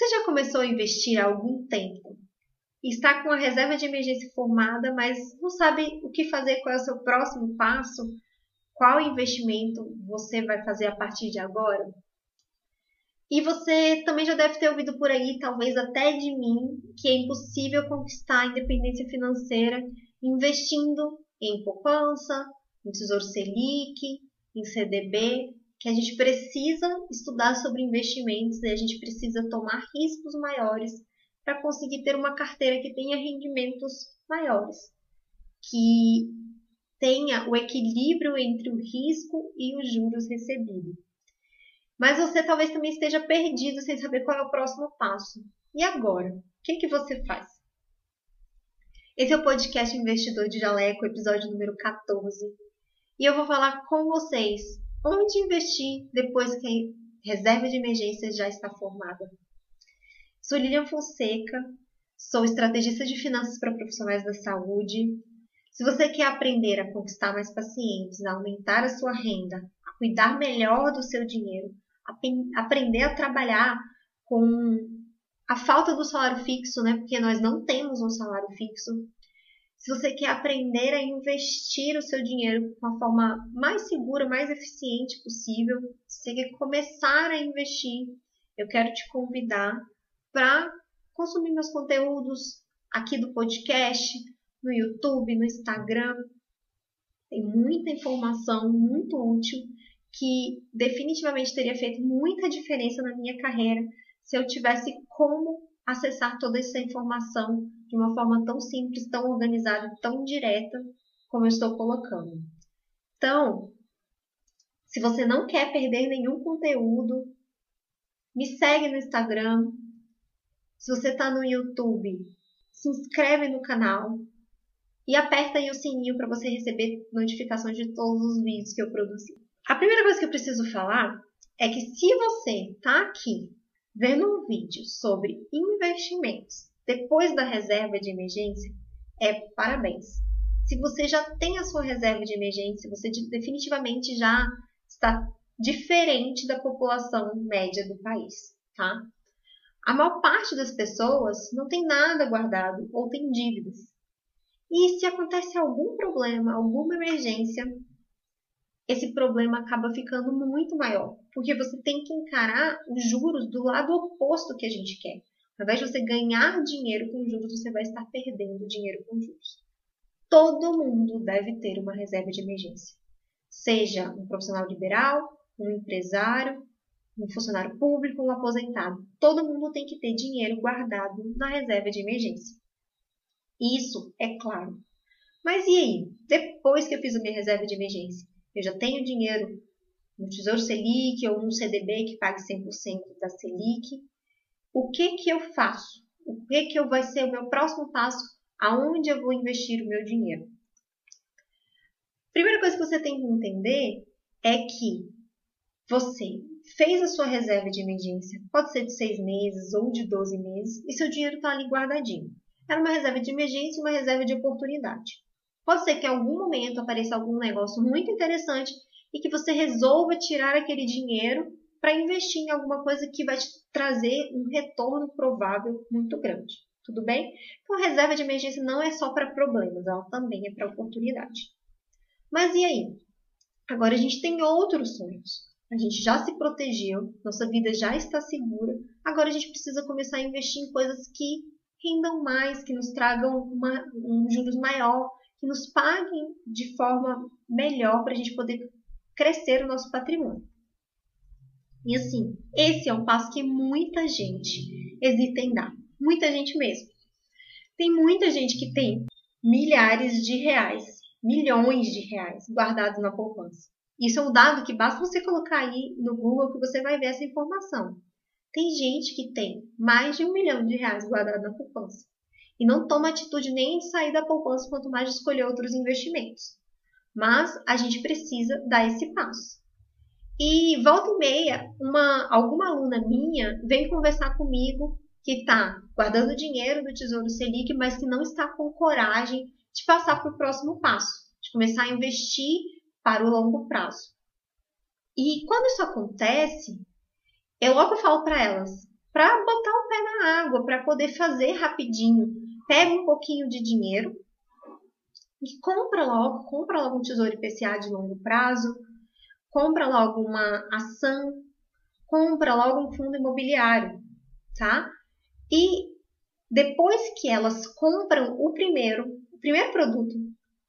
Você já começou a investir há algum tempo? Está com a reserva de emergência formada, mas não sabe o que fazer, qual é o seu próximo passo? Qual investimento você vai fazer a partir de agora? E você também já deve ter ouvido por aí, talvez até de mim, que é impossível conquistar a independência financeira investindo em poupança, em Tesouro Selic, em CDB, que a gente precisa estudar sobre investimentos e a gente precisa tomar riscos maiores para conseguir ter uma carteira que tenha rendimentos maiores, que tenha o equilíbrio entre o risco e os juros recebidos. Mas você talvez também esteja perdido sem saber qual é o próximo passo. E agora? O que, que você faz? Esse é o podcast Investidor de Jaleco, episódio número 14. E eu vou falar com vocês onde investir depois que a reserva de emergência já está formada. Sou Lilian Fonseca, sou estrategista de finanças para profissionais da saúde. Se você quer aprender a conquistar mais pacientes, a aumentar a sua renda, a cuidar melhor do seu dinheiro, aprender a trabalhar com a falta do salário fixo, né? Porque nós não temos um salário fixo. Se você quer aprender a investir o seu dinheiro de uma forma mais segura, mais eficiente possível, se você quer começar a investir, eu quero te convidar para consumir meus conteúdos aqui do podcast, no YouTube, no Instagram. Tem muita informação muito útil que definitivamente teria feito muita diferença na minha carreira se eu tivesse como acessar toda essa informação de uma forma tão simples, tão organizada, tão direta como eu estou colocando. Então, se você não quer perder nenhum conteúdo, me segue no Instagram. Se você está no YouTube, se inscreve no canal e aperta aí o sininho para você receber notificações de todos os vídeos que eu produzi. A primeira coisa que eu preciso falar é que se você está aqui vendo um vídeo sobre investimentos depois da reserva de emergência, é parabéns. Se você já tem a sua reserva de emergência, você definitivamente já está diferente da população média do país, tá? A maior parte das pessoas não tem nada guardado ou tem dívidas. E se acontece algum problema, alguma emergência, esse problema acaba ficando muito maior, porque você tem que encarar os juros do lado oposto que a gente quer. Ao invés de você ganhar dinheiro com juros, você vai estar perdendo dinheiro com juros. Todo mundo deve ter uma reserva de emergência. Seja um profissional liberal, um empresário, um funcionário público, um aposentado. Todo mundo tem que ter dinheiro guardado na reserva de emergência. Isso é claro. Mas e aí? Depois que eu fiz a minha reserva de emergência, eu já tenho dinheiro no Tesouro Selic ou no CDB que pague 100% da Selic. O que que eu faço? O que que vai ser o meu próximo passo? Aonde eu vou investir o meu dinheiro? Primeira coisa que você tem que entender é que você fez a sua reserva de emergência, pode ser de seis meses ou de 12 meses, e seu dinheiro está ali guardadinho. Era uma reserva de emergência e uma reserva de oportunidade. Pode ser que em algum momento apareça algum negócio muito interessante e que você resolva tirar aquele dinheiro para investir em alguma coisa que vai te trazer um retorno provável muito grande. Tudo bem? Então, a reserva de emergência não é só para problemas, ela também é para oportunidade. Mas e aí? Agora a gente tem outros sonhos. A gente já se protegeu, nossa vida já está segura. Agora a gente precisa começar a investir em coisas que rendam mais, que nos tragam uma, um juros maior, que nos paguem de forma melhor para a gente poder crescer o nosso patrimônio. E assim, esse é um passo que muita gente hesita em dar. Muita gente mesmo. Tem muita gente que tem milhares de reais, milhões de reais guardados na poupança. Isso é um dado que basta você colocar aí no Google que você vai ver essa informação. Tem gente que tem mais de um milhão de reais guardado na poupança e não toma atitude nem de sair da poupança, quanto mais de escolher outros investimentos. Mas a gente precisa dar esse passo. E volta e meia, uma, alguma aluna minha vem conversar comigo que está guardando dinheiro do Tesouro Selic, mas que não está com coragem de passar para o próximo passo, de começar a investir para o longo prazo. E quando isso acontece, eu logo falo para elas, para botar o pé água para poder fazer rapidinho. Pega um pouquinho de dinheiro e compra logo, compra logo um tesouro IPCA de longo prazo, compra logo uma ação, compra logo um fundo imobiliário, tá? E depois que elas compram o primeiro, o primeiro produto,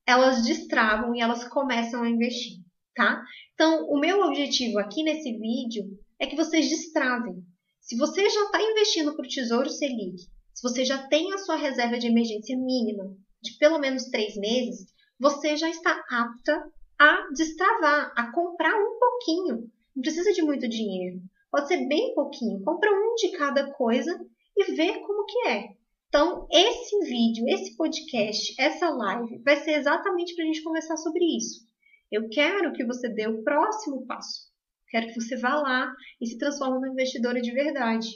elas destravam e elas começam a investir, tá? Então, o meu objetivo aqui nesse vídeo é que vocês destravem. Se você já está investindo para o Tesouro Selic, se você já tem a sua reserva de emergência mínima de pelo menos três meses, você já está apta a destravar, a comprar um pouquinho. Não precisa de muito dinheiro. Pode ser bem pouquinho. Compra um de cada coisa e vê como que é. Então, esse vídeo, esse podcast, essa live vai ser exatamente para a gente conversar sobre isso. Eu quero que você dê o próximo passo. Quero que você vá lá e se transforme numa investidora de verdade.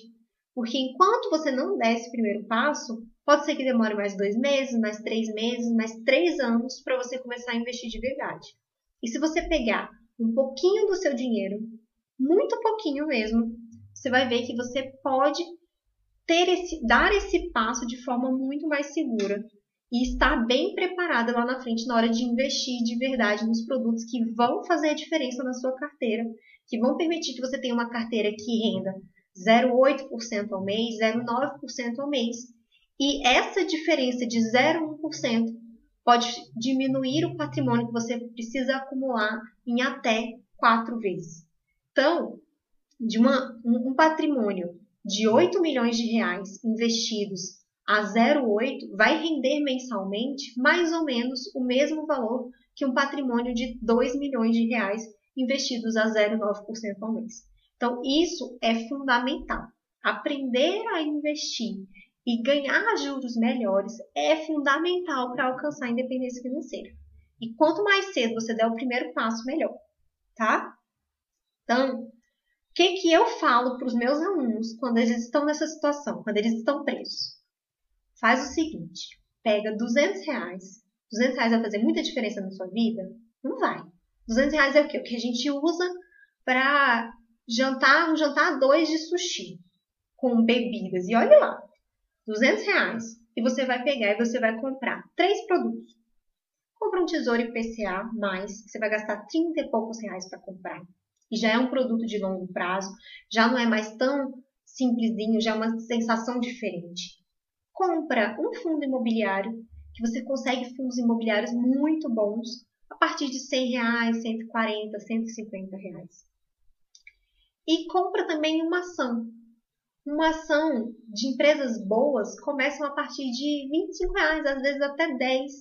Porque enquanto você não der esse primeiro passo, pode ser que demore mais dois meses, mais três meses, mais três anos para você começar a investir de verdade. E se você pegar um pouquinho do seu dinheiro, muito pouquinho mesmo, você vai ver que você pode ter esse, dar esse passo de forma muito mais segura e estar bem preparada lá na frente na hora de investir de verdade nos produtos que vão fazer a diferença na sua carteira, que vão permitir que você tenha uma carteira que renda 0,8% ao mês, 0,9% ao mês. E essa diferença de 0,1% pode diminuir o patrimônio que você precisa acumular em até quatro vezes. Então, de uma, um patrimônio de 8 milhões de reais investidos a 0,8 vai render mensalmente mais ou menos o mesmo valor que um patrimônio de 2 milhões de reais investidos a 0,9% ao mês. Então, isso é fundamental. Aprender a investir e ganhar juros melhores é fundamental para alcançar a independência financeira. E quanto mais cedo você der o primeiro passo, melhor, tá? Então, que, que eu falo para os meus alunos quando eles estão nessa situação, quando eles estão presos? Faz o seguinte, pega 200 reais. 200 reais vai fazer muita diferença na sua vida? Não vai. 200 reais é o quê? O que a gente usa para jantar, um jantar dois de sushi com bebidas. E olha lá, 200 reais. E você vai pegar e você vai comprar três produtos. Compra um tesouro IPCA mais, você vai gastar 30 e poucos reais para comprar e já é um produto de longo prazo, já não é mais tão simplesinho, já é uma sensação diferente. Compra um fundo imobiliário, que você consegue fundos imobiliários muito bons, a partir de 100 reais, 140, 150 reais. E compra também uma ação. Uma ação de empresas boas começam a partir de 25 reais, às vezes até 10.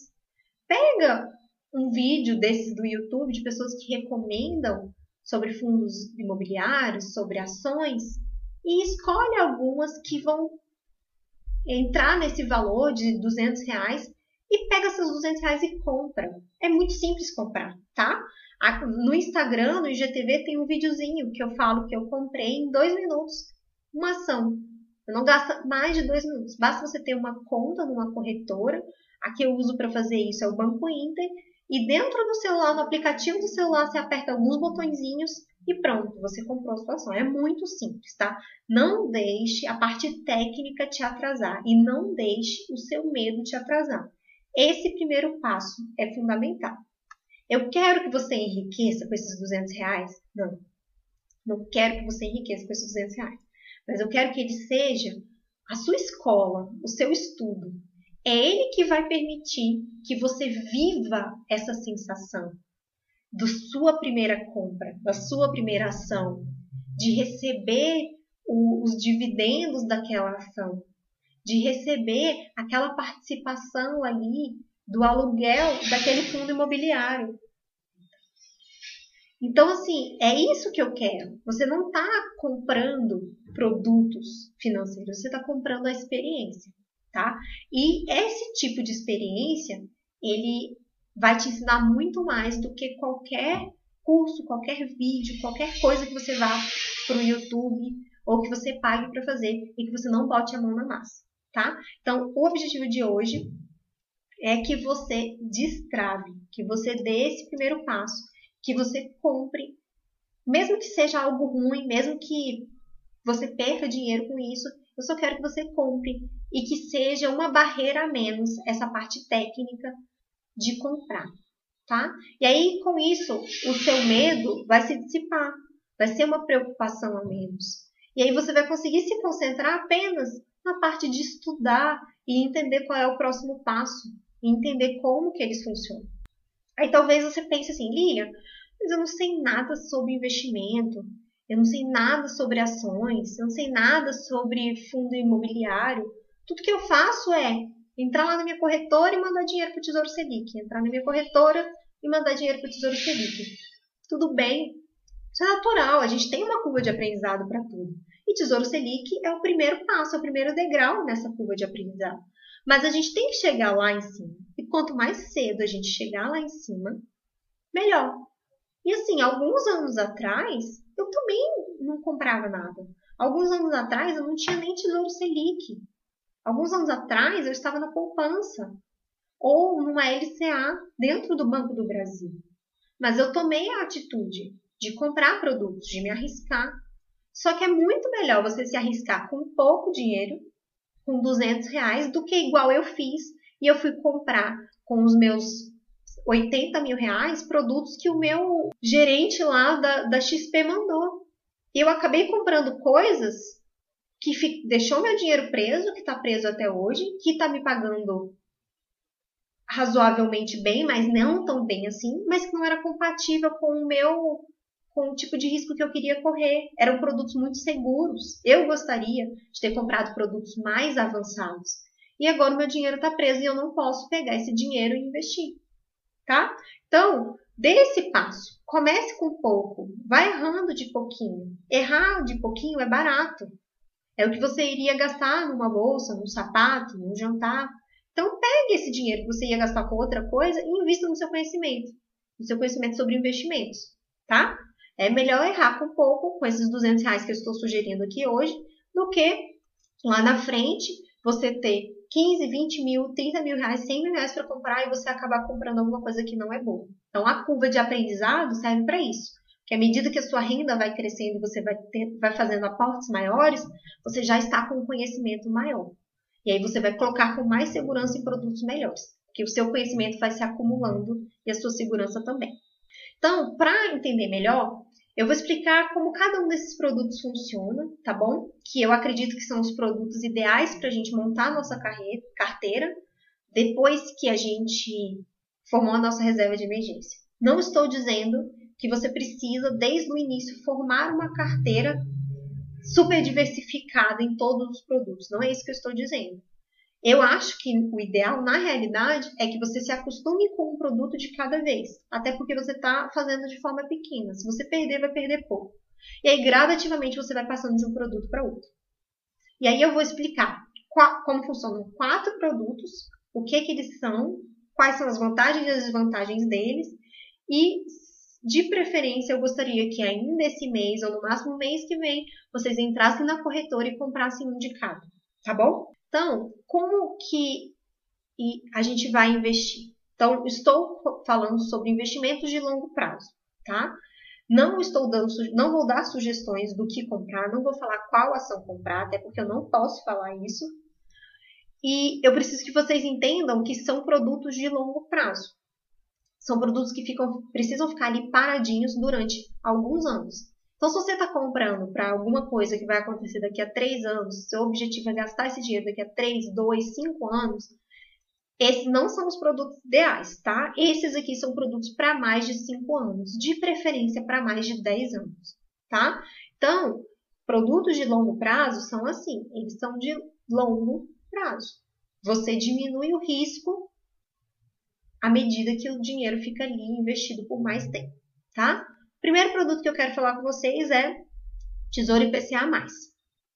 Pega um vídeo desses do YouTube de pessoas que recomendam sobre fundos imobiliários, sobre ações, e escolhe algumas que vão entrar nesse valor de 200 reais e pega esses 200 reais e compra. É muito simples comprar, tá? No Instagram, no IGTV, tem um videozinho que eu falo que eu comprei em dois minutos uma ação. Não gasta mais de dois minutos. Basta você ter uma conta numa corretora. A que eu uso para fazer isso é o Banco Inter e dentro do celular, no aplicativo do celular, você aperta alguns botõezinhos e pronto, você comprou a sua ação. É muito simples, tá? Não deixe a parte técnica te atrasar e não deixe o seu medo te atrasar. Esse primeiro passo é fundamental. Eu quero que você enriqueça com esses 200 reais? Não. Não quero que você enriqueça com esses 200 reais. Mas eu quero que ele seja a sua escola, o seu estudo, é ele que vai permitir que você viva essa sensação da sua primeira compra, da sua primeira ação, de receber o, os dividendos daquela ação, de receber aquela participação ali do aluguel daquele fundo imobiliário. Então, assim, é isso que eu quero. Você não está comprando produtos financeiros, você está comprando a experiência tá? E esse tipo de experiência, ele vai te ensinar muito mais do que qualquer curso, qualquer vídeo, qualquer coisa que você vá para o YouTube ou que você pague para fazer e que você não bote a mão na massa, tá? Então, o objetivo de hoje é que você destrave, que você dê esse primeiro passo, que você compre, mesmo que seja algo ruim, mesmo que você perca dinheiro com isso, Eu só quero que você compre e que seja uma barreira a menos essa parte técnica de comprar, tá? E aí com isso o seu medo vai se dissipar, vai ser uma preocupação a menos. E aí você vai conseguir se concentrar apenas na parte de estudar e entender qual é o próximo passo, e entender como que eles funcionam. Aí talvez você pense assim, Lilian, mas eu não sei nada sobre investimento, eu não sei nada sobre ações, eu não sei nada sobre fundo imobiliário. Tudo que eu faço é entrar lá na minha corretora e mandar dinheiro para o Tesouro Selic, entrar na minha corretora e mandar dinheiro para o Tesouro Selic. Tudo bem, isso é natural, a gente tem uma curva de aprendizado para tudo. E Tesouro Selic é o primeiro passo, é o primeiro degrau nessa curva de aprendizado. Mas a gente tem que chegar lá em cima. E quanto mais cedo a gente chegar lá em cima, melhor. E assim, alguns anos atrás, eu também não comprava nada. Alguns anos atrás, eu não tinha nem Tesouro Selic. Alguns anos atrás, eu estava na poupança ou numa LCA dentro do Banco do Brasil. Mas eu tomei a atitude de comprar produtos, de me arriscar. Só que é muito melhor você se arriscar com pouco dinheiro com 200 reais do que igual eu fiz e eu fui comprar com os meus 80 mil reais produtos que o meu gerente lá da, da XP mandou. E eu acabei comprando coisas que fi, deixou meu dinheiro preso, que está preso até hoje, que está me pagando razoavelmente bem, mas não tão bem assim, mas que não era compatível com o meu com o tipo de risco que eu queria correr. Eram produtos muito seguros. Eu gostaria de ter comprado produtos mais avançados. E agora o meu dinheiro está preso e eu não posso pegar esse dinheiro e investir. Tá? Então, dê esse passo. Comece com pouco. Vai errando de pouquinho. Errar de pouquinho é barato. É o que você iria gastar numa bolsa, num sapato, num jantar. Então, pegue esse dinheiro que você ia gastar com outra coisa e invista no seu conhecimento. No seu conhecimento sobre investimentos. Tá? É melhor errar com pouco, com esses 200 reais que eu estou sugerindo aqui hoje, do que lá na frente você ter 15, 20 mil, 30 mil reais, 100 mil reais para comprar e você acabar comprando alguma coisa que não é boa. Então a curva de aprendizado serve para isso. Que à medida que a sua renda vai crescendo, você vai, ter, vai fazendo aportes maiores, você já está com um conhecimento maior. E aí você vai colocar com mais segurança em produtos melhores. Porque o seu conhecimento vai se acumulando e a sua segurança também. Então, para entender melhor, eu vou explicar como cada um desses produtos funciona, tá bom? Que eu acredito que são os produtos ideais para a gente montar a nossa carteira depois que a gente formou a nossa reserva de emergência. Não estou dizendo que você precisa, desde o início, formar uma carteira super diversificada em todos os produtos. Não é isso que eu estou dizendo. Eu acho que o ideal, na realidade, é que você se acostume com um produto de cada vez. Até porque você está fazendo de forma pequena. Se você perder, vai perder pouco. E aí, gradativamente, você vai passando de um produto para outro. E aí eu vou explicar qual, como funcionam quatro produtos, o que, que eles são, quais são as vantagens e as desvantagens deles. E, de preferência, eu gostaria que ainda esse mês, ou no máximo mês que vem, vocês entrassem na corretora e comprassem um de cada. Tá bom? Então, como que a gente vai investir? Então, estou falando sobre investimentos de longo prazo, tá? Não estou dando, não vou dar sugestões do que comprar, não vou falar qual ação comprar, até porque eu não posso falar isso. E eu preciso que vocês entendam que são produtos de longo prazo. São produtos que ficam, precisam ficar ali paradinhos durante alguns anos. Então, se você está comprando para alguma coisa que vai acontecer daqui a três anos, seu objetivo é gastar esse dinheiro daqui a três, dois, cinco anos, esses não são os produtos ideais, tá? Esses aqui são produtos para mais de cinco anos, de preferência para mais de 10 anos, tá? Então, produtos de longo prazo são assim, eles são de longo prazo. Você diminui o risco à medida que o dinheiro fica ali investido por mais tempo, tá? Primeiro produto que eu quero falar com vocês é Tesouro IPCA+.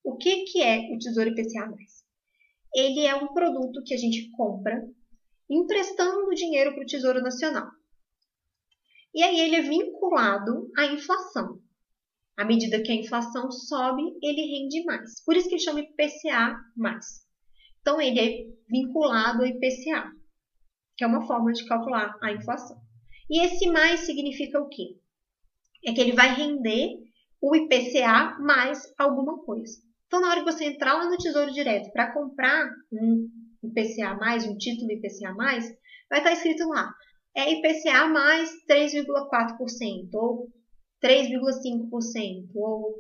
O que, que é o Tesouro IPCA+. Ele é um produto que a gente compra emprestando dinheiro para o Tesouro Nacional. E aí ele é vinculado à inflação. À medida que a inflação sobe, ele rende mais. Por isso que ele chama IPCA+. Então ele é vinculado ao IPCA, que é uma forma de calcular a inflação. E esse mais significa o quê? É que ele vai render o IPCA mais alguma coisa. Então, na hora que você entrar lá no Tesouro Direto para comprar um IPCA mais, um título IPCA mais, vai estar escrito lá, é IPCA mais 3,4%, ou 3,5%, ou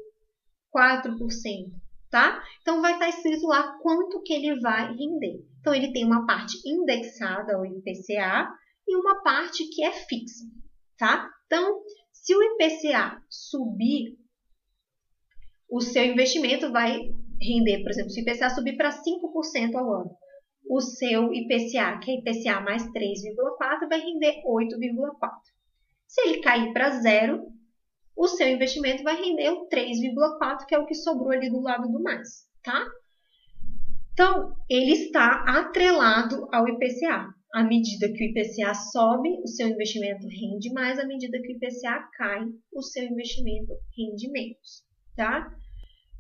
4%, tá? Então, vai estar escrito lá quanto que ele vai render. Então, ele tem uma parte indexada ao IPCA e uma parte que é fixa, tá? Então, se o IPCA subir, o seu investimento vai render, por exemplo, se o IPCA subir para 5% ao ano, o seu IPCA, que é IPCA mais 3,4, vai render 8,4. Se ele cair para zero, o seu investimento vai render o 3,4, que é o que sobrou ali do lado do mais, tá? Então, ele está atrelado ao IPCA. À medida que o IPCA sobe, o seu investimento rende mais, à medida que o IPCA cai, o seu investimento rende menos, tá?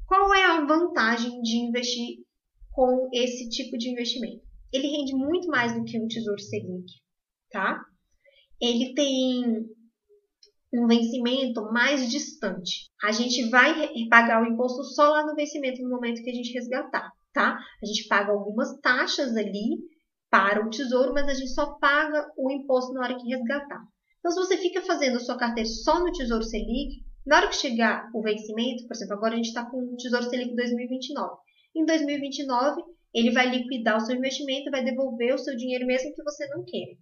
Qual é a vantagem de investir com esse tipo de investimento? Ele rende muito mais do que um Tesouro Selic, tá? Ele tem um vencimento mais distante. A gente vai pagar o imposto só lá no vencimento, no momento que a gente resgatar, tá? A gente paga algumas taxas ali para o tesouro, mas a gente só paga o imposto na hora que resgatar. Então, se você fica fazendo a sua carteira só no Tesouro Selic, na hora que chegar o vencimento, por exemplo, agora a gente está com o Tesouro Selic 2029. Em 2029, ele vai liquidar o seu investimento, vai devolver o seu dinheiro mesmo que você não queira.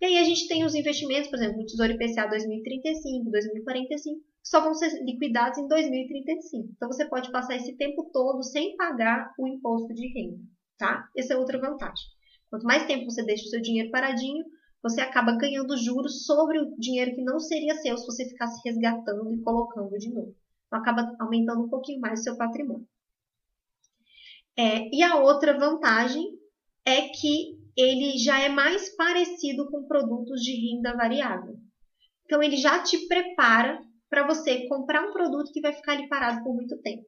E aí a gente tem os investimentos, por exemplo, o Tesouro IPCA 2035, 2045, que só vão ser liquidados em 2035. Então você pode passar esse tempo todo sem pagar o imposto de renda, tá? Essa é outra vantagem. Quanto mais tempo você deixa o seu dinheiro paradinho, você acaba ganhando juros sobre o dinheiro que não seria seu se você ficasse resgatando e colocando de novo. Então acaba aumentando um pouquinho mais o seu patrimônio. É, e a outra vantagem é que ele já é mais parecido com produtos de renda variável. Então, ele já te prepara para você comprar um produto que vai ficar ali parado por muito tempo,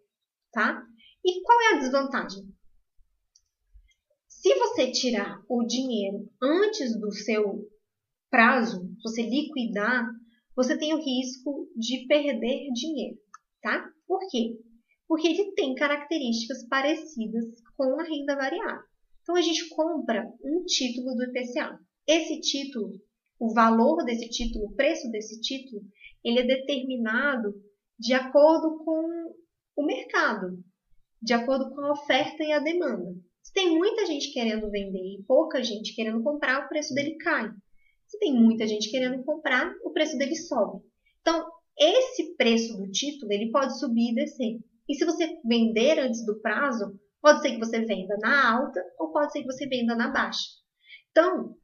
tá? E qual é a desvantagem? Se você tirar o dinheiro antes do seu prazo, você liquidar, você tem o risco de perder dinheiro, tá? Por quê? Porque ele tem características parecidas com a renda variável. Então, a gente compra um título do IPCA. Esse título, o valor desse título, o preço desse título, ele é determinado de acordo com o mercado, de acordo com a oferta e a demanda. Se tem muita gente querendo vender e pouca gente querendo comprar, o preço dele cai. Se tem muita gente querendo comprar, o preço dele sobe. Então, esse preço do título, ele pode subir e descer. E se você vender antes do prazo, Pode ser que você venda na alta ou pode ser que você venda na baixa. Então,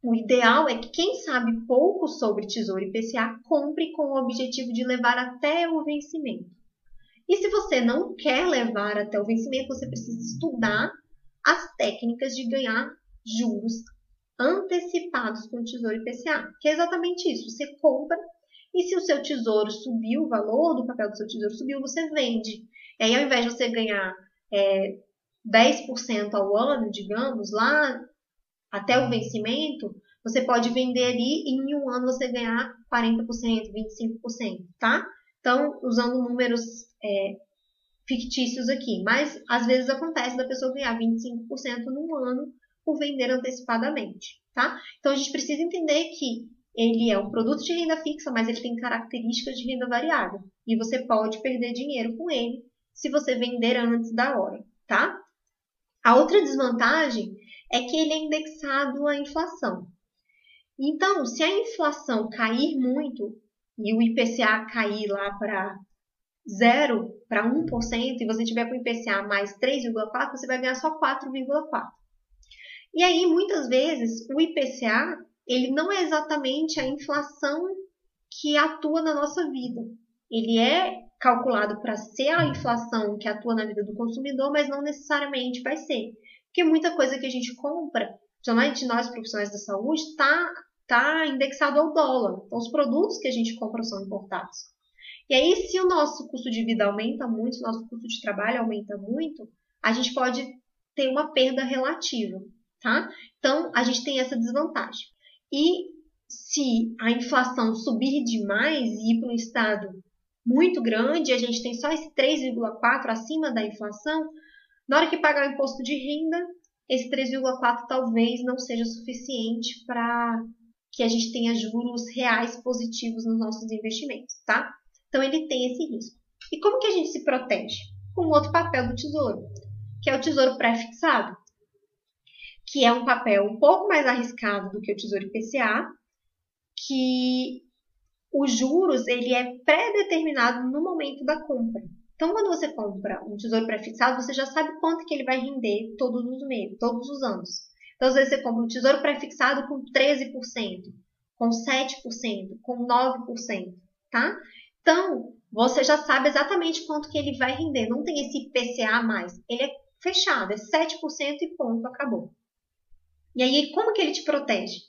o ideal é que quem sabe pouco sobre Tesouro IPCA compre com o objetivo de levar até o vencimento. E se você não quer levar até o vencimento, você precisa estudar as técnicas de ganhar juros antecipados com o Tesouro IPCA, que é exatamente isso. Você compra e se o seu tesouro subiu, o valor do papel do seu tesouro subiu, você vende. E aí, ao invés de você ganhar é, 10% ao ano, digamos, lá até o vencimento, você pode vender ali e em um ano você ganhar 40%, 25%, tá? Então, usando números é, fictícios aqui. Mas, às vezes acontece da pessoa ganhar 25% num ano por vender antecipadamente, tá? Então, a gente precisa entender que ele é um produto de renda fixa, mas ele tem características de renda variável. E você pode perder dinheiro com ele se você vender antes da hora, tá? A outra desvantagem é que ele é indexado à inflação. Então, se a inflação cair muito e o IPCA cair lá para 0 para 1% e você tiver com o IPCA mais 3,4, você vai ganhar só 4,4. E aí, muitas vezes, o IPCA, ele não é exatamente a inflação que atua na nossa vida. Ele é calculado para ser a inflação que atua na vida do consumidor, mas não necessariamente vai ser. Porque muita coisa que a gente compra, principalmente nós profissionais da saúde, está tá indexado ao dólar. Então, os produtos que a gente compra são importados. E aí, se o nosso custo de vida aumenta muito, se o nosso custo de trabalho aumenta muito, a gente pode ter uma perda relativa, tá? Então, a gente tem essa desvantagem. E se a inflação subir demais e ir para um estado muito grande, a gente tem só esse 3,4 acima da inflação, na hora que pagar o imposto de renda, esse 3,4 talvez não seja suficiente para que a gente tenha juros reais positivos nos nossos investimentos, tá? Então ele tem esse risco. E como que a gente se protege? Com outro papel do tesouro, que é o tesouro pré-fixado, que é um papel um pouco mais arriscado do que o tesouro IPCA, que os juros ele é pré-determinado no momento da compra. Então, quando você compra um tesouro pré-fixado, você já sabe quanto que ele vai render todos os meses, todos os anos. Então, às vezes você compra um tesouro pré-fixado com 13%, com 7%, com 9%, tá? Então, você já sabe exatamente quanto que ele vai render. Não tem esse IPCA mais. Ele é fechado, é 7% e ponto, acabou. E aí, como que ele te protege?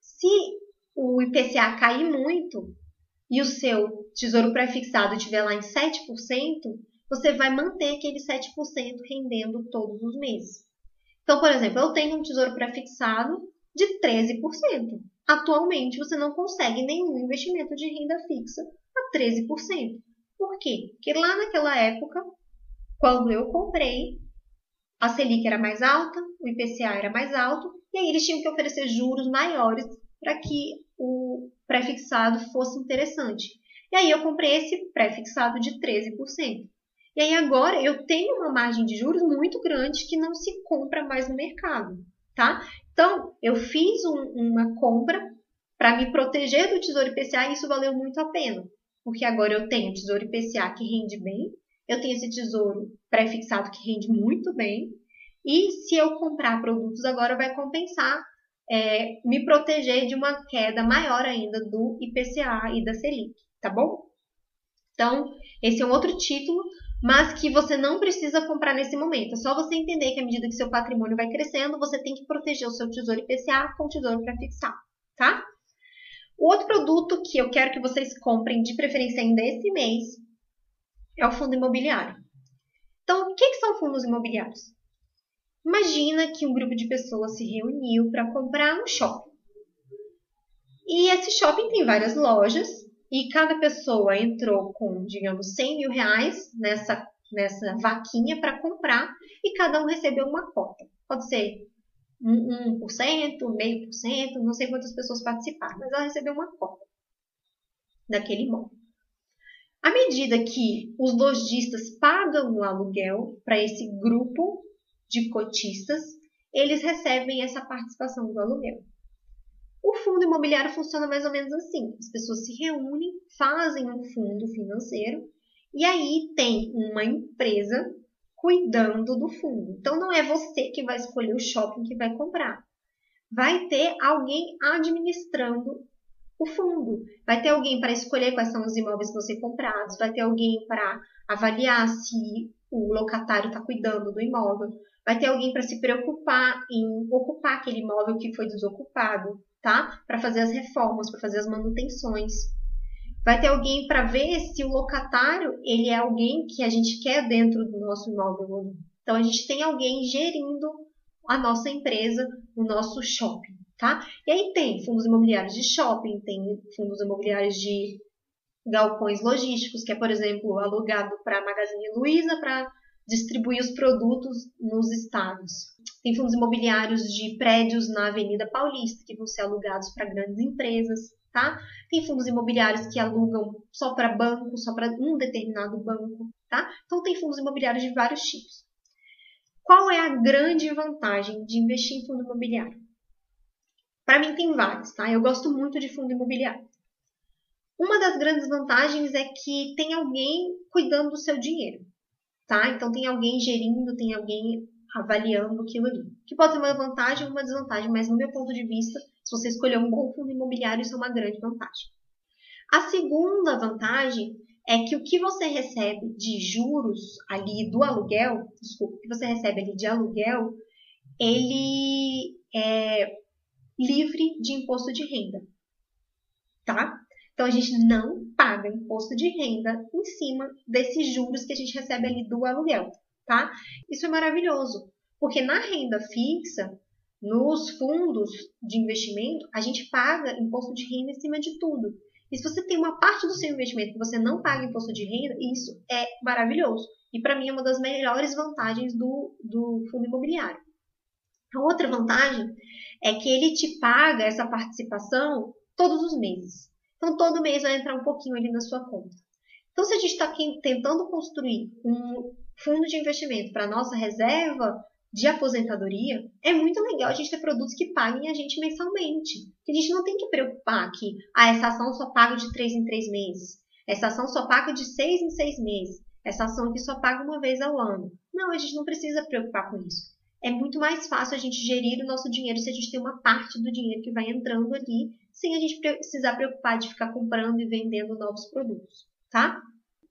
Se o IPCA cair muito e o seu tesouro pré-fixado estiver lá em 7%, você vai manter aquele 7% rendendo todos os meses. Então, por exemplo, eu tenho um tesouro pré-fixado de 13%. Atualmente, você não consegue nenhum investimento de renda fixa a 13%. Por quê? Porque lá naquela época, quando eu comprei, a Selic era mais alta, o IPCA era mais alto, e aí eles tinham que oferecer juros maiores para que o pré-fixado fosse interessante. E aí eu comprei esse pré-fixado de 13%. E aí agora eu tenho uma margem de juros muito grande que não se compra mais no mercado, tá? Então, eu fiz um, uma compra para me proteger do Tesouro IPCA e isso valeu muito a pena, porque agora eu tenho Tesouro IPCA que rende bem, eu tenho esse Tesouro pré-fixado que rende muito bem, e se eu comprar produtos agora vai compensar é, me proteger de uma queda maior ainda do IPCA e da Selic, tá bom? Então, esse é um outro título, mas que você não precisa comprar nesse momento. É só você entender que à medida que seu patrimônio vai crescendo, você tem que proteger o seu tesouro IPCA com tesouro para fixar, tá? O outro produto que eu quero que vocês comprem, de preferência ainda esse mês, é o fundo imobiliário. Então, o que, que são fundos imobiliários? Imagina que um grupo de pessoas se reuniu para comprar um shopping. E esse shopping tem várias lojas e cada pessoa entrou com, digamos, 100 mil reais nessa, nessa vaquinha para comprar e cada um recebeu uma cota. Pode ser 1%, meio por cento, não sei quantas pessoas participaram, mas ela recebeu uma cota daquele imóvel. À medida que os lojistas pagam o aluguel para esse grupo de cotistas, eles recebem essa participação do aluguel. O fundo imobiliário funciona mais ou menos assim: as pessoas se reúnem, fazem um fundo financeiro e aí tem uma empresa cuidando do fundo. Então não é você que vai escolher o shopping que vai comprar. Vai ter alguém administrando o fundo. Vai ter alguém para escolher quais são os imóveis que vão ser comprados, vai ter alguém para avaliar se o locatário está cuidando do imóvel, vai ter alguém para se preocupar em ocupar aquele imóvel que foi desocupado, tá? Para fazer as reformas, para fazer as manutenções. Vai ter alguém para ver se o locatário ele é alguém que a gente quer dentro do nosso imóvel. Então a gente tem alguém gerindo a nossa empresa, o nosso shopping, tá? E aí tem fundos imobiliários de shopping, tem fundos imobiliários de galpões logísticos, que é, por exemplo, alugado para Magazine Luiza para distribuir os produtos nos estados. Tem fundos imobiliários de prédios na Avenida Paulista que vão ser alugados para grandes empresas, tá? Tem fundos imobiliários que alugam só para banco, só para um determinado banco, tá? Então tem fundos imobiliários de vários tipos. Qual é a grande vantagem de investir em fundo imobiliário? Para mim tem vários, tá? Eu gosto muito de fundo imobiliário. Uma das grandes vantagens é que tem alguém cuidando do seu dinheiro tá? Então tem alguém gerindo, tem alguém avaliando aquilo ali. Que pode ser uma vantagem ou uma desvantagem, mas no meu ponto de vista, se você escolher um bom fundo imobiliário, isso é uma grande vantagem. A segunda vantagem é que o que você recebe de juros ali do aluguel, desculpa, o que você recebe ali de aluguel, ele é livre de imposto de renda, tá? Então a gente não paga imposto de renda em cima desses juros que a gente recebe ali do aluguel, tá? Isso é maravilhoso, porque na renda fixa, nos fundos de investimento, a gente paga imposto de renda em cima de tudo. E se você tem uma parte do seu investimento que você não paga imposto de renda, isso é maravilhoso. E para mim é uma das melhores vantagens do, do fundo imobiliário. A outra vantagem é que ele te paga essa participação todos os meses. Então, todo mês vai entrar um pouquinho ali na sua conta. Então, se a gente está tentando construir um fundo de investimento para nossa reserva de aposentadoria, é muito legal a gente ter produtos que paguem a gente mensalmente. A gente não tem que preocupar que ah, essa ação só paga de 3 em 3 meses, essa ação só paga de 6 em 6 meses, essa ação aqui só paga uma vez ao ano. Não, a gente não precisa preocupar com isso. É muito mais fácil a gente gerir o nosso dinheiro se a gente tem uma parte do dinheiro que vai entrando ali, sem a gente precisar preocupar de ficar comprando e vendendo novos produtos, tá?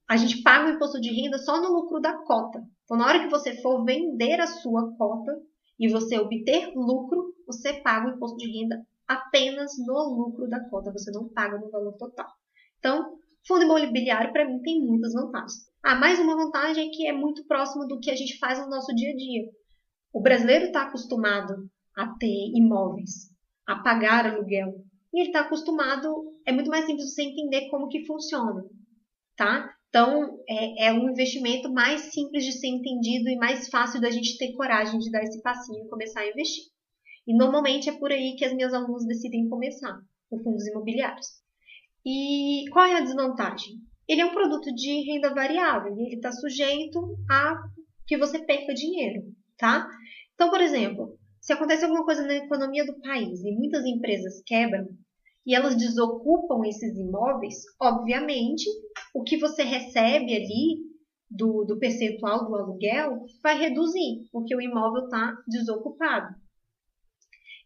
A gente paga o imposto de renda só no lucro da cota. Então, na hora que você for vender a sua cota e você obter lucro, você paga o imposto de renda apenas no lucro da cota, você não paga no valor total. Então, fundo imobiliário para mim tem muitas vantagens. Ah, mais uma vantagem é que é muito próximo do que a gente faz no nosso dia a dia. O brasileiro está acostumado a ter imóveis, a pagar aluguel, e ele está acostumado. É muito mais simples você entender como que funciona, tá? Então, é, é, um investimento mais simples de ser entendido e mais fácil da gente ter coragem de dar esse passinho e começar a investir. E normalmente é por aí que as minhas alunas decidem começar, com fundos imobiliários. E qual é a desvantagem? Ele é um produto de renda variável e ele está sujeito a que você perca dinheiro, tá? Então, por exemplo, se acontece alguma coisa na economia do país e muitas empresas quebram, e elas desocupam esses imóveis, obviamente, o que você recebe ali do, do percentual do aluguel vai reduzir, porque o imóvel está desocupado.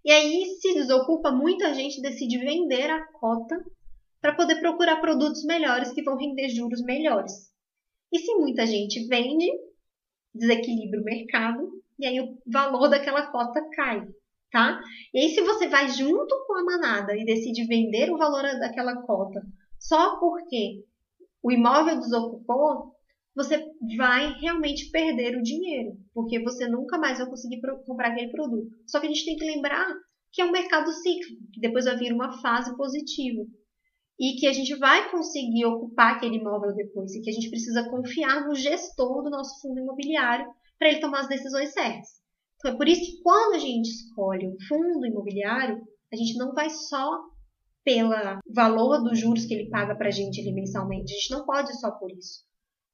E aí, se desocupa, muita gente decide vender a cota para poder procurar produtos melhores que vão render juros melhores. E se muita gente vende, desequilibra o mercado e aí o valor daquela cota cai tá? E aí, se você vai junto com a manada e decide vender o valor daquela cota só porque o imóvel desocupou, você vai realmente perder o dinheiro, porque você nunca mais vai conseguir comprar aquele produto. Só que a gente tem que lembrar que é um mercado cíclico, que depois vai vir uma fase positiva. E que a gente vai conseguir ocupar aquele imóvel depois, e que a gente precisa confiar no gestor do nosso fundo imobiliário para ele tomar as decisões certas. Então, é por isso que quando a gente escolhe um fundo imobiliário, a gente não vai só pelo valor dos juros que ele paga para a gente ali mensalmente. A gente não pode só por isso.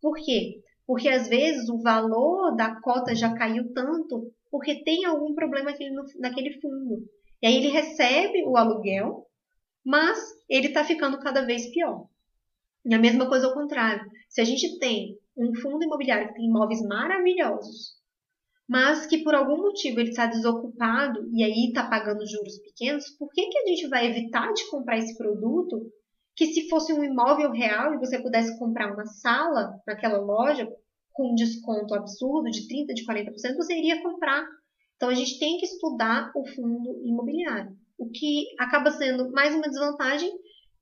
Por quê? Porque às vezes o valor da cota já caiu tanto porque tem algum problema naquele fundo. E aí ele recebe o aluguel, mas ele está ficando cada vez pior. E a mesma coisa ao contrário. Se a gente tem um fundo imobiliário que tem imóveis maravilhosos, mas que por algum motivo ele está desocupado e aí está pagando juros pequenos, por que, que a gente vai evitar de comprar esse produto que se fosse um imóvel real e você pudesse comprar uma sala naquela loja com um desconto absurdo de 30%, de 40%, você iria comprar. Então a gente tem que estudar o fundo imobiliário, o que acaba sendo mais uma desvantagem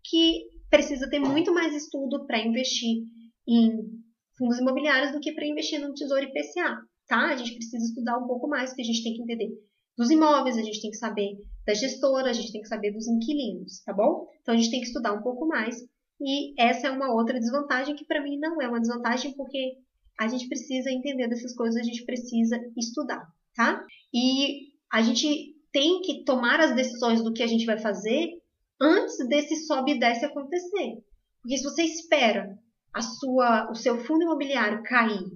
que precisa ter muito mais estudo para investir em fundos imobiliários do que para investir no Tesouro IPCA tá? A gente precisa estudar um pouco mais, porque a gente tem que entender dos imóveis, a gente tem que saber da gestora, a gente tem que saber dos inquilinos, tá bom? Então a gente tem que estudar um pouco mais. E essa é uma outra desvantagem que para mim não é uma desvantagem, porque a gente precisa entender dessas coisas, a gente precisa estudar, tá? E a gente tem que tomar as decisões do que a gente vai fazer antes desse sobe e desce acontecer. Porque se você espera a sua, o seu fundo imobiliário cair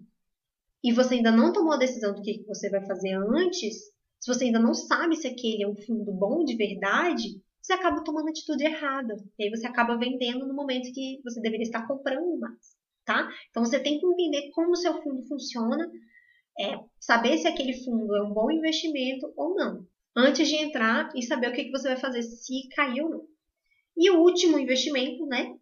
e você ainda não tomou a decisão do que você vai fazer antes, se você ainda não sabe se aquele é um fundo bom de verdade, você acaba tomando atitude errada. E aí você acaba vendendo no momento que você deveria estar comprando mais, tá? Então você tem que entender como o seu fundo funciona, é, saber se aquele fundo é um bom investimento ou não, antes de entrar e saber o que, que você vai fazer se cair ou não. E o último investimento, né,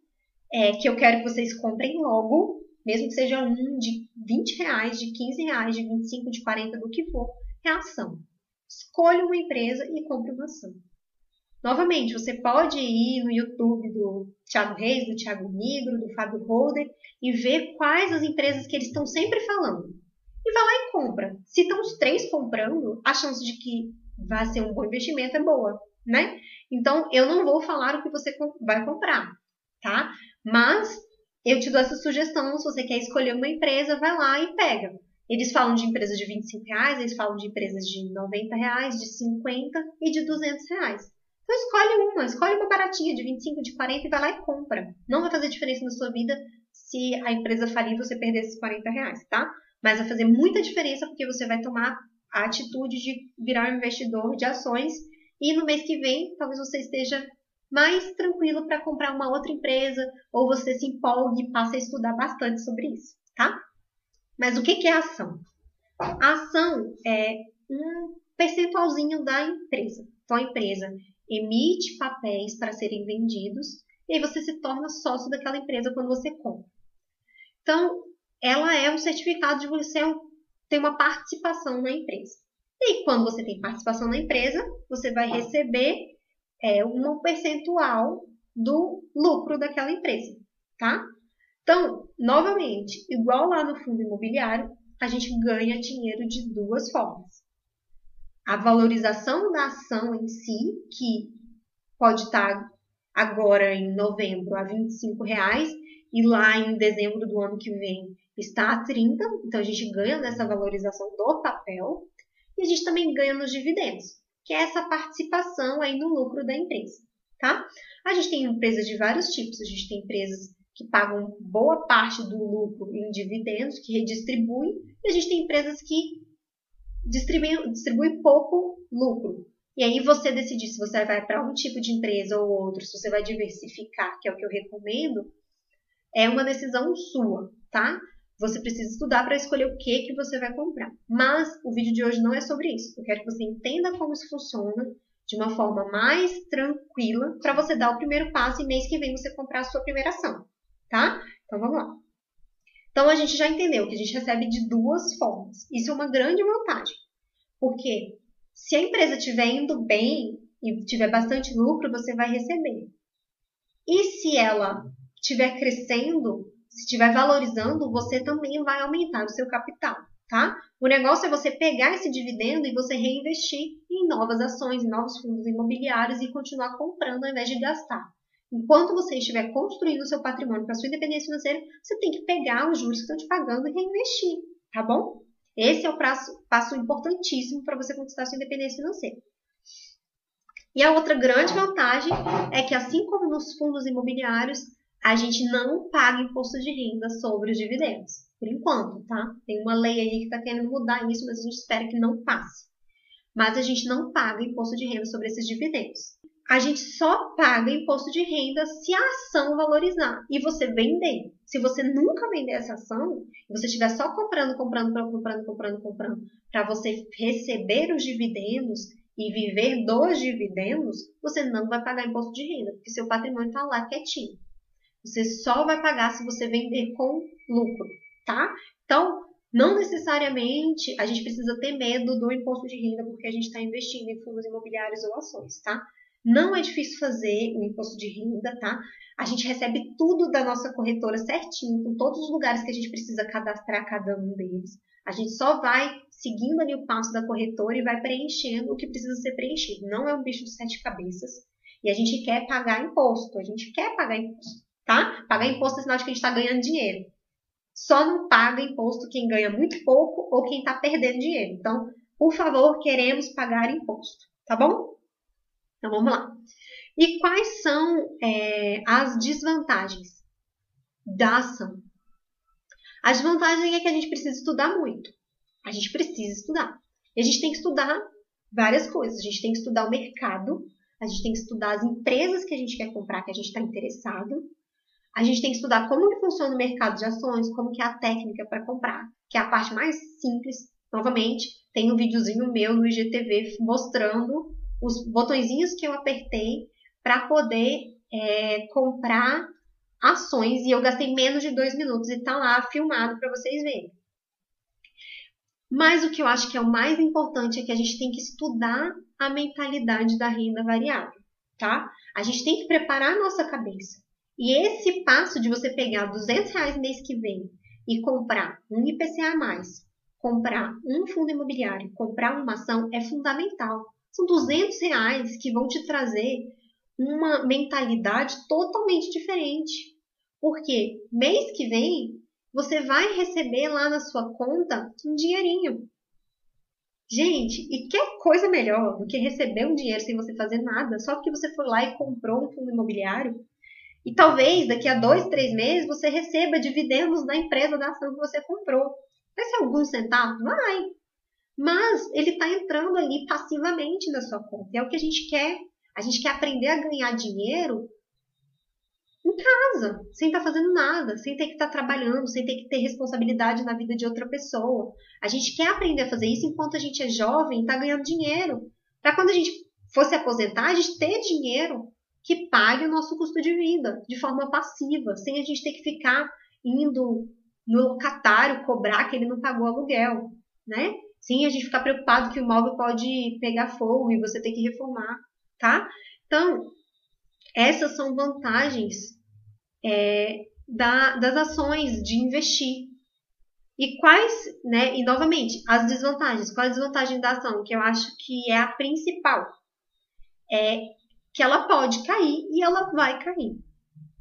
é, que eu quero que vocês comprem logo, mesmo que seja um de 20 reais, de 15 reais, de 25, de 40, do que for, é ação. Escolha uma empresa e compre uma ação. Novamente, você pode ir no YouTube do Thiago Reis, do Thiago Nigro, do Fábio Holder e ver quais as empresas que eles estão sempre falando. E vai lá e compra. Se estão os três comprando, a chance de que vai ser um bom investimento é boa, né? Então, eu não vou falar o que você vai comprar. Tá? Mas eu te dou essa sugestão, se você quer escolher uma empresa, vai lá e pega. Eles falam de empresas de 25 reais, eles falam de empresas de 90 reais, de 50 e de 200 reais. Então escolhe uma, escolhe uma baratinha de 25, de 40 e vai lá e compra. Não vai fazer diferença na sua vida se a empresa falir e você perder esses 40 reais, tá? Mas vai fazer muita diferença porque você vai tomar a atitude de virar um investidor de ações e no mês que vem talvez você esteja mais tranquilo para comprar uma outra empresa ou você se empolgue e passe a estudar bastante sobre isso, tá? Mas o que é ação? A ação é um percentualzinho da empresa. Então a empresa emite papéis para serem vendidos e aí você se torna sócio daquela empresa quando você compra. Então, ela é um certificado de você ter uma participação na empresa. E quando você tem participação na empresa, você vai receber é um percentual do lucro daquela empresa, tá? Então, novamente, igual lá no fundo imobiliário, a gente ganha dinheiro de duas formas. A valorização da ação em si, que pode estar agora em novembro a 25 reais, e lá em dezembro do ano que vem está a 30, então a gente ganha nessa valorização do papel, e a gente também ganha nos dividendos que é essa participação aí no lucro da empresa, tá? A gente tem empresas de vários tipos, a gente tem empresas que pagam boa parte do lucro em dividendos, que redistribuem, e a gente tem empresas que distribuem, distribuem pouco lucro. E aí você decidir se você vai para um tipo de empresa ou outro, se você vai diversificar, que é o que eu recomendo, é uma decisão sua, tá? Você precisa estudar para escolher o que, que você vai comprar. Mas o vídeo de hoje não é sobre isso. Eu quero que você entenda como isso funciona de uma forma mais tranquila para você dar o primeiro passo e mês que vem você comprar a sua primeira ação, tá? Então vamos lá. Então a gente já entendeu que a gente recebe de duas formas. Isso é uma grande vantagem. Porque se a empresa estiver indo bem e tiver bastante lucro, você vai receber. E se ela estiver crescendo, se estiver valorizando, você também vai aumentar o seu capital, tá? O negócio é você pegar esse dividendo e você reinvestir em novas ações, em novos fundos imobiliários e continuar comprando ao invés de gastar. Enquanto você estiver construindo o seu patrimônio para sua independência financeira, você tem que pegar os juros que estão te pagando e reinvestir, tá bom? Esse é o passo, passo importantíssimo para você conquistar sua independência financeira. E a outra grande vantagem é que, assim como nos fundos imobiliários, a gente não paga imposto de renda sobre os dividendos. Por enquanto, tá? Tem uma lei aí que está querendo mudar isso, mas a gente espera que não passe. Mas a gente não paga imposto de renda sobre esses dividendos. A gente só paga imposto de renda se a ação valorizar e você vender. Se você nunca vender essa ação, e você estiver só comprando, comprando, comprando, comprando, comprando, para você receber os dividendos e viver dos dividendos, você não vai pagar imposto de renda, porque seu patrimônio está lá quietinho. Você só vai pagar se você vender com lucro, tá? Então, não necessariamente a gente precisa ter medo do imposto de renda porque a gente está investindo em fundos imobiliários ou ações, tá? Não é difícil fazer o imposto de renda, tá? A gente recebe tudo da nossa corretora certinho, com todos os lugares que a gente precisa cadastrar cada um deles. A gente só vai seguindo ali o passo da corretora e vai preenchendo o que precisa ser preenchido. Não é um bicho de sete cabeças. E a gente quer pagar imposto, a gente quer pagar imposto tá? Pagar imposto é sinal de que a gente está ganhando dinheiro. Só não paga imposto quem ganha muito pouco ou quem está perdendo dinheiro. Então, por favor, queremos pagar imposto, tá bom? Então vamos lá. E quais são é, as desvantagens da ação? A desvantagem é que a gente precisa estudar muito. A gente precisa estudar. E a gente tem que estudar várias coisas. A gente tem que estudar o mercado, a gente tem que estudar as empresas que a gente quer comprar, que a gente está interessado. A gente tem que estudar como que funciona o mercado de ações, como que é a técnica para comprar, que é a parte mais simples. Novamente, tem um videozinho meu no IGTV mostrando os botõezinhos que eu apertei para poder é, comprar ações e eu gastei menos de dois minutos e tá lá filmado para vocês verem. Mas o que eu acho que é o mais importante é que a gente tem que estudar a mentalidade da renda variável, tá? A gente tem que preparar a nossa cabeça. E esse passo de você pegar 200 reais mês que vem e comprar um IPCA+, comprar um fundo imobiliário, comprar uma ação é fundamental. São 200 reais que vão te trazer uma mentalidade totalmente diferente. Porque mês que vem você vai receber lá na sua conta um dinheirinho. Gente, e que coisa melhor do que receber um dinheiro sem você fazer nada, só porque você foi lá e comprou um fundo imobiliário? E talvez daqui a dois, três meses você receba dividendos da empresa da ação que você comprou. Vai ser alguns centavos? Vai. Mas ele está entrando ali passivamente na sua conta. E é o que a gente quer. A gente quer aprender a ganhar dinheiro em casa, sem estar tá fazendo nada, sem ter que estar tá trabalhando, sem ter que ter responsabilidade na vida de outra pessoa. A gente quer aprender a fazer isso enquanto a gente é jovem e está ganhando dinheiro. Para quando a gente fosse aposentar, a gente ter dinheiro que pague o nosso custo de vida de forma passiva, sem a gente ter que ficar indo no locatário cobrar que ele não pagou aluguel, né? Sem a gente ficar preocupado que o imóvel pode pegar fogo e você ter que reformar, tá? Então, essas são vantagens é, da, das ações de investir. E quais, né? E novamente, as desvantagens. Qual a desvantagem da ação? Que eu acho que é a principal. É que ela pode cair e ela vai cair,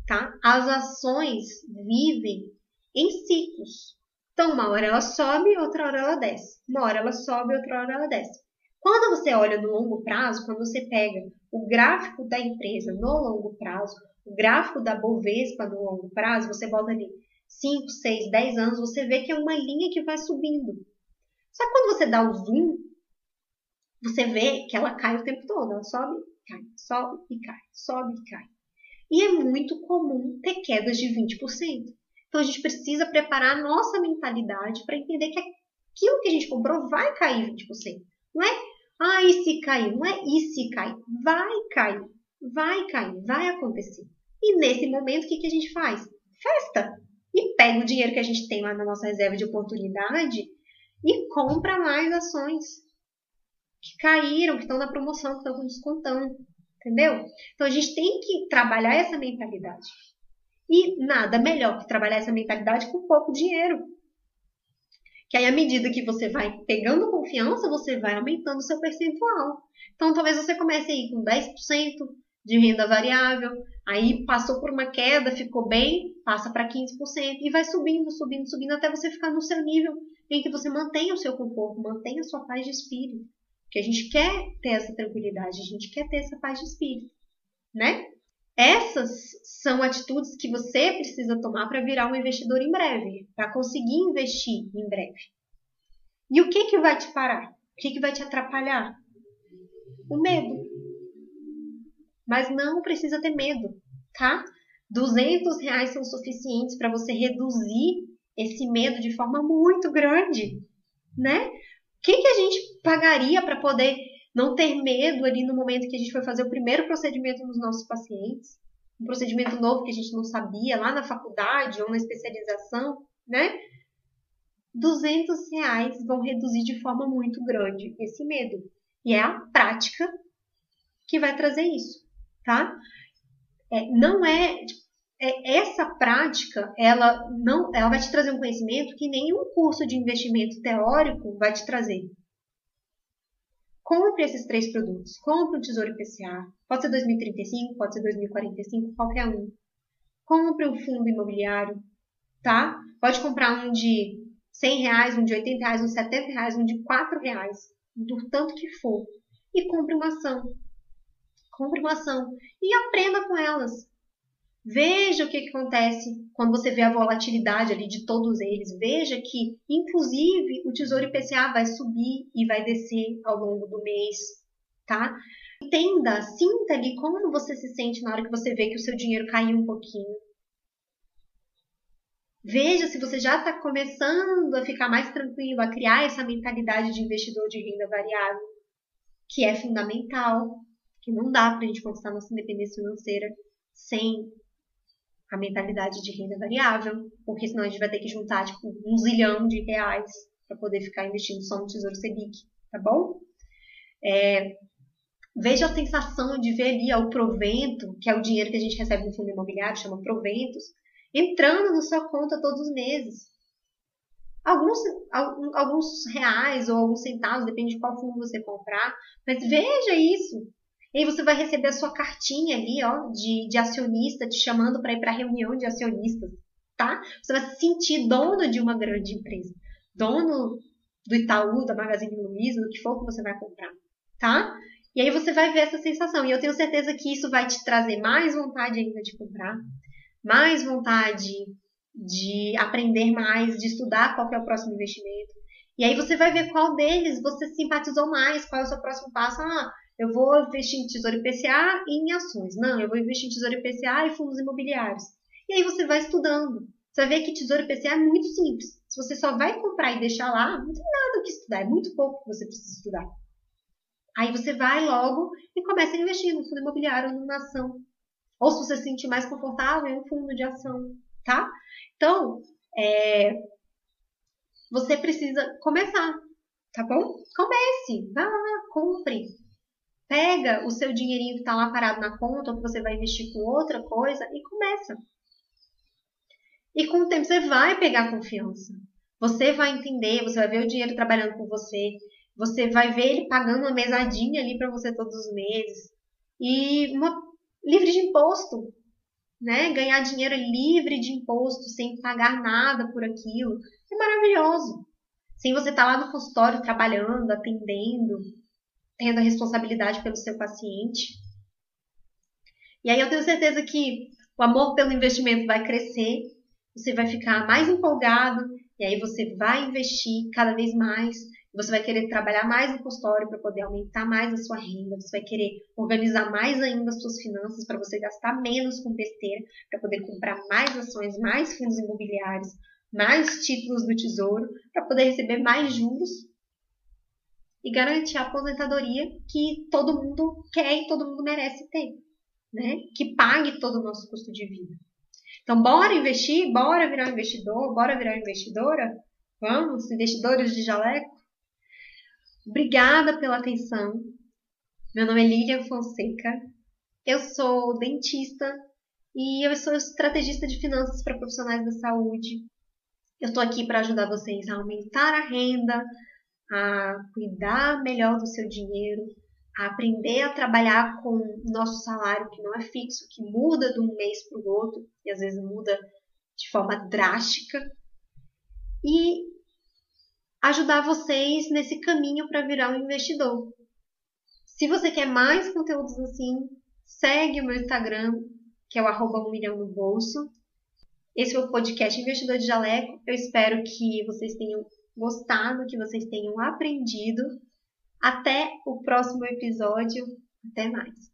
tá? As ações vivem em ciclos. Então, uma hora ela sobe, outra hora ela desce. Uma hora ela sobe, outra hora ela desce. Quando você olha no longo prazo, quando você pega o gráfico da empresa no longo prazo, o gráfico da Bovespa no longo prazo, você bota ali 5, 6, 10 anos, você vê que é uma linha que vai subindo. Só que quando você dá o zoom, você vê que ela cai o tempo todo. Ela sobe, cai, sobe e cai, sobe e cai. E é muito comum ter quedas de 20%. Então a gente precisa preparar a nossa mentalidade para entender que aquilo que a gente comprou vai cair 20%. Não é ah, e se cair? Não é e se cair. Vai cair. Vai cair. Vai acontecer. E nesse momento, o que, que a gente faz? Festa. E pega o dinheiro que a gente tem lá na nossa reserva de oportunidade e compra mais ações que caíram, que estão na promoção, que estão com descontão. Entendeu? Então a gente tem que trabalhar essa mentalidade. E nada melhor que trabalhar essa mentalidade com pouco dinheiro. Que aí, à medida que você vai pegando confiança, você vai aumentando o seu percentual. Então, talvez você comece aí com 10% de renda variável, aí passou por uma queda, ficou bem, passa para 15% e vai subindo, subindo, subindo até você ficar no seu nível em que você mantenha o seu conforto, mantenha a sua paz de espírito. Porque a gente quer ter essa tranquilidade, a gente quer ter essa paz de espírito, né? Essas são atitudes que você precisa tomar para virar um investidor em breve, para conseguir investir em breve. E o que que vai te parar? O que que vai te atrapalhar? O medo. Mas não precisa ter medo, tá? 200 reais são suficientes para você reduzir esse medo de forma muito grande, né? Que, que a gente pagaria para poder não ter medo ali no momento que a gente foi fazer o primeiro procedimento nos nossos pacientes, um procedimento novo que a gente não sabia lá na faculdade ou na especialização, né? 200 reais vão reduzir de forma muito grande esse medo. E é a prática que vai trazer isso, tá? É, não é, é, essa prática, ela não, ela vai te trazer um conhecimento que nenhum curso de investimento teórico vai te trazer. Compre esses três produtos. Compre o Tesouro IPCA. Pode ser 2035, pode ser 2045, qualquer um. Compre um fundo imobiliário, tá? Pode comprar um de 100 reais, um de 80 reais, um de 70 reais, um de 4 reais, do tanto que for. E compre uma ação. Compre uma ação e aprenda com elas. Veja o que, que, acontece quando você vê a volatilidade ali de todos eles. Veja que, inclusive, o Tesouro IPCA vai subir e vai descer ao longo do mês, tá? Entenda, sinta ali como você se sente na hora que você vê que o seu dinheiro caiu um pouquinho. Veja se você já está começando a ficar mais tranquilo, a criar essa mentalidade de investidor de renda variável, que é fundamental, que não dá para a gente conquistar nossa independência financeira sem a mentalidade de renda variável, porque senão a gente vai ter que juntar tipo, um zilhão de reais para poder ficar investindo só no Tesouro Selic, tá bom? É, veja a sensação de ver ali o provento, que é o dinheiro que a gente recebe no fundo imobiliário, chama proventos, entrando na sua conta todos os meses. Alguns, alguns reais ou alguns centavos, depende de qual fundo você comprar, mas veja isso. E aí você vai receber a sua cartinha ali, ó, de, de acionista, te chamando para ir para reunião de acionistas, tá? Você vai se sentir dono de uma grande empresa, dono do Itaú, da Magazine Luiza, do que for que você vai comprar, tá? E aí você vai ver essa sensação. E eu tenho certeza que isso vai te trazer mais vontade ainda de comprar, mais vontade de aprender mais, de estudar qual é o próximo investimento. E aí você vai ver qual deles você simpatizou mais, qual é o seu próximo passo. Ah, eu vou investir em tesouro IPCA e em ações. Não, eu vou investir em tesouro IPCA e fundos imobiliários. E aí você vai estudando. Você vai ver que tesouro IPCA é muito simples. Se você só vai comprar e deixar lá, não tem nada o que estudar, é muito pouco que você precisa estudar. Aí você vai logo e começa a investir no fundo imobiliário ou numa ação. Ou se você se sentir mais confortável, em um fundo de ação, tá? Então, é, você precisa começar, tá bom? Comece, vá lá, compre. Pega o seu dinheirinho que está lá parado na conta ou que você vai investir com outra coisa e começa. E com o tempo você vai pegar confiança. Você vai entender, você vai ver o dinheiro trabalhando com você, você vai ver ele pagando uma mesadinha ali para você todos os meses. E uma, livre de imposto, né? Ganhar dinheiro livre de imposto, sem pagar nada por aquilo. É maravilhoso. Sem você estar tá lá no consultório trabalhando, atendendo, tendo a responsabilidade pelo seu paciente. E aí eu tenho certeza que o amor pelo investimento vai crescer, você vai ficar mais empolgado, e aí você vai investir cada vez mais, você vai querer trabalhar mais no consultório para poder aumentar mais a sua renda, você vai querer organizar mais ainda as suas finanças para você gastar menos com besteira, para poder comprar mais ações, mais fundos imobiliários, mais títulos do tesouro, para poder receber mais juros e garantir a aposentadoria que todo mundo quer e todo mundo merece ter, né? Que pague todo o nosso custo de vida. Então, bora investir, bora virar um investidor, bora virar investidora? Vamos, investidores de jaleco? Obrigada pela atenção. Meu nome é Lilian Fonseca. Eu sou dentista e eu sou estrategista de finanças para profissionais da saúde. Eu estou aqui para ajudar vocês a aumentar a renda, a cuidar melhor do seu dinheiro, a aprender a trabalhar com o nosso salário que não é fixo, que muda de um mês para o outro e às vezes muda de forma drástica. E ajudar vocês nesse caminho para virar um investidor. Se você quer mais conteúdos assim, segue o meu Instagram, que é o arroba um milhão no bolso. Esse foi o podcast Investidor de Jaleco. Eu espero que vocês tenham gostado, que vocês tenham aprendido. Até o próximo episódio. Até mais.